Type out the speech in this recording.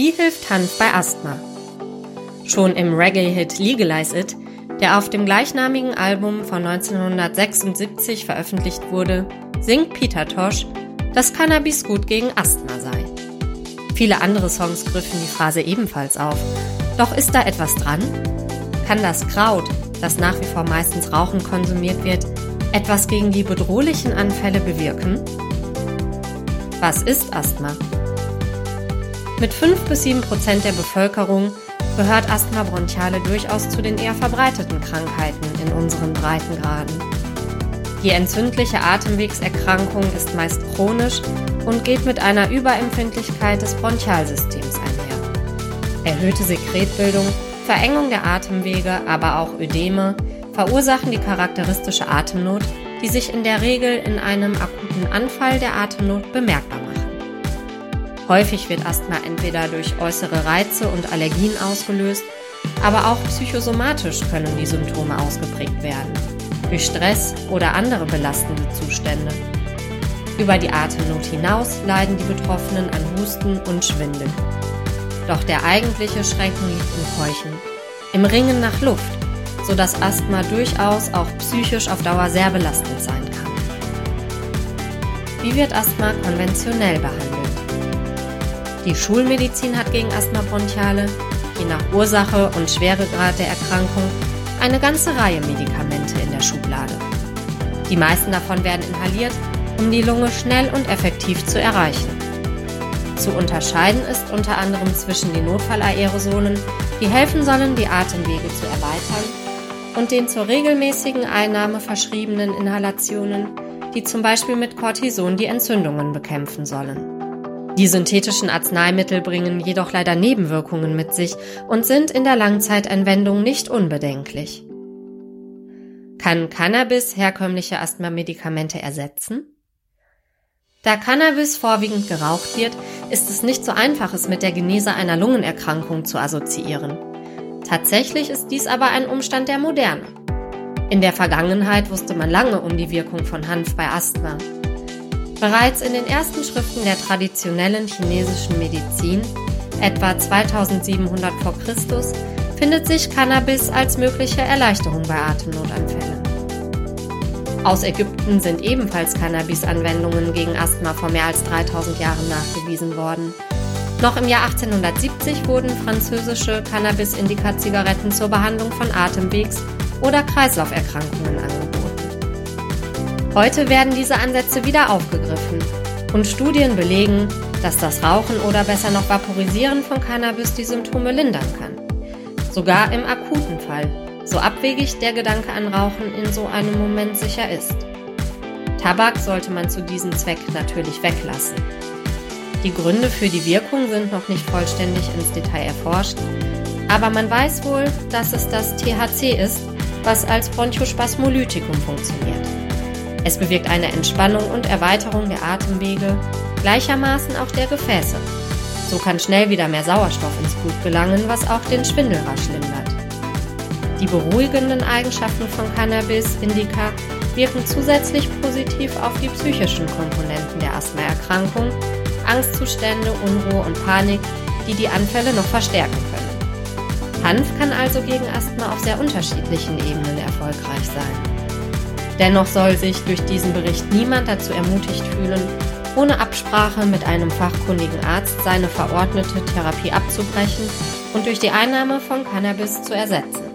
Wie hilft Hanf bei Asthma? Schon im Reggae-Hit Legalize It, der auf dem gleichnamigen Album von 1976 veröffentlicht wurde, singt Peter Tosh, dass Cannabis gut gegen Asthma sei. Viele andere Songs griffen die Phrase ebenfalls auf. Doch ist da etwas dran? Kann das Kraut, das nach wie vor meistens Rauchen konsumiert wird, etwas gegen die bedrohlichen Anfälle bewirken? Was ist Asthma? Mit 5 bis 7 Prozent der Bevölkerung gehört Asthma bronchiale durchaus zu den eher verbreiteten Krankheiten in unseren Breitengraden. Die entzündliche Atemwegserkrankung ist meist chronisch und geht mit einer Überempfindlichkeit des Bronchialsystems einher. Erhöhte Sekretbildung, Verengung der Atemwege, aber auch Ödeme verursachen die charakteristische Atemnot, die sich in der Regel in einem akuten Anfall der Atemnot bemerkbar macht. Häufig wird Asthma entweder durch äußere Reize und Allergien ausgelöst, aber auch psychosomatisch können die Symptome ausgeprägt werden, durch Stress oder andere belastende Zustände. Über die Atemnot hinaus leiden die Betroffenen an Husten und Schwindel. Doch der eigentliche Schrecken liegt im Keuchen, im Ringen nach Luft, sodass Asthma durchaus auch psychisch auf Dauer sehr belastend sein kann. Wie wird Asthma konventionell behandelt? Die Schulmedizin hat gegen Asthma bronchiale, je nach Ursache und Schweregrad der Erkrankung, eine ganze Reihe Medikamente in der Schublade. Die meisten davon werden inhaliert, um die Lunge schnell und effektiv zu erreichen. Zu unterscheiden ist unter anderem zwischen den Notfallaerosolen, die helfen sollen, die Atemwege zu erweitern, und den zur regelmäßigen Einnahme verschriebenen Inhalationen, die zum Beispiel mit Cortison die Entzündungen bekämpfen sollen. Die synthetischen Arzneimittel bringen jedoch leider Nebenwirkungen mit sich und sind in der Langzeitentwendung nicht unbedenklich. Kann Cannabis herkömmliche Asthma-Medikamente ersetzen? Da Cannabis vorwiegend geraucht wird, ist es nicht so einfach, es mit der Genese einer Lungenerkrankung zu assoziieren. Tatsächlich ist dies aber ein Umstand der Moderne. In der Vergangenheit wusste man lange um die Wirkung von Hanf bei Asthma. Bereits in den ersten Schriften der traditionellen chinesischen Medizin, etwa 2700 v. Chr., findet sich Cannabis als mögliche Erleichterung bei Atemnotanfällen. Aus Ägypten sind ebenfalls Cannabis-Anwendungen gegen Asthma vor mehr als 3000 Jahren nachgewiesen worden. Noch im Jahr 1870 wurden französische Cannabis-Indica-Zigaretten zur Behandlung von Atemwegs- oder Kreislauferkrankungen angeboten. Heute werden diese Ansätze wieder aufgegriffen und Studien belegen, dass das Rauchen oder besser noch Vaporisieren von Cannabis die Symptome lindern kann. Sogar im akuten Fall, so abwegig der Gedanke an Rauchen in so einem Moment sicher ist. Tabak sollte man zu diesem Zweck natürlich weglassen. Die Gründe für die Wirkung sind noch nicht vollständig ins Detail erforscht, aber man weiß wohl, dass es das THC ist, was als Bronchospasmolytikum funktioniert. Es bewirkt eine Entspannung und Erweiterung der Atemwege, gleichermaßen auch der Gefäße. So kann schnell wieder mehr Sauerstoff ins Blut gelangen, was auch den Schwindel rasch lindert. Die beruhigenden Eigenschaften von Cannabis Indica wirken zusätzlich positiv auf die psychischen Komponenten der Asthmaerkrankung, Angstzustände, Unruhe und Panik, die die Anfälle noch verstärken können. Hanf kann also gegen Asthma auf sehr unterschiedlichen Ebenen erfolgreich sein. Dennoch soll sich durch diesen Bericht niemand dazu ermutigt fühlen, ohne Absprache mit einem fachkundigen Arzt seine verordnete Therapie abzubrechen und durch die Einnahme von Cannabis zu ersetzen.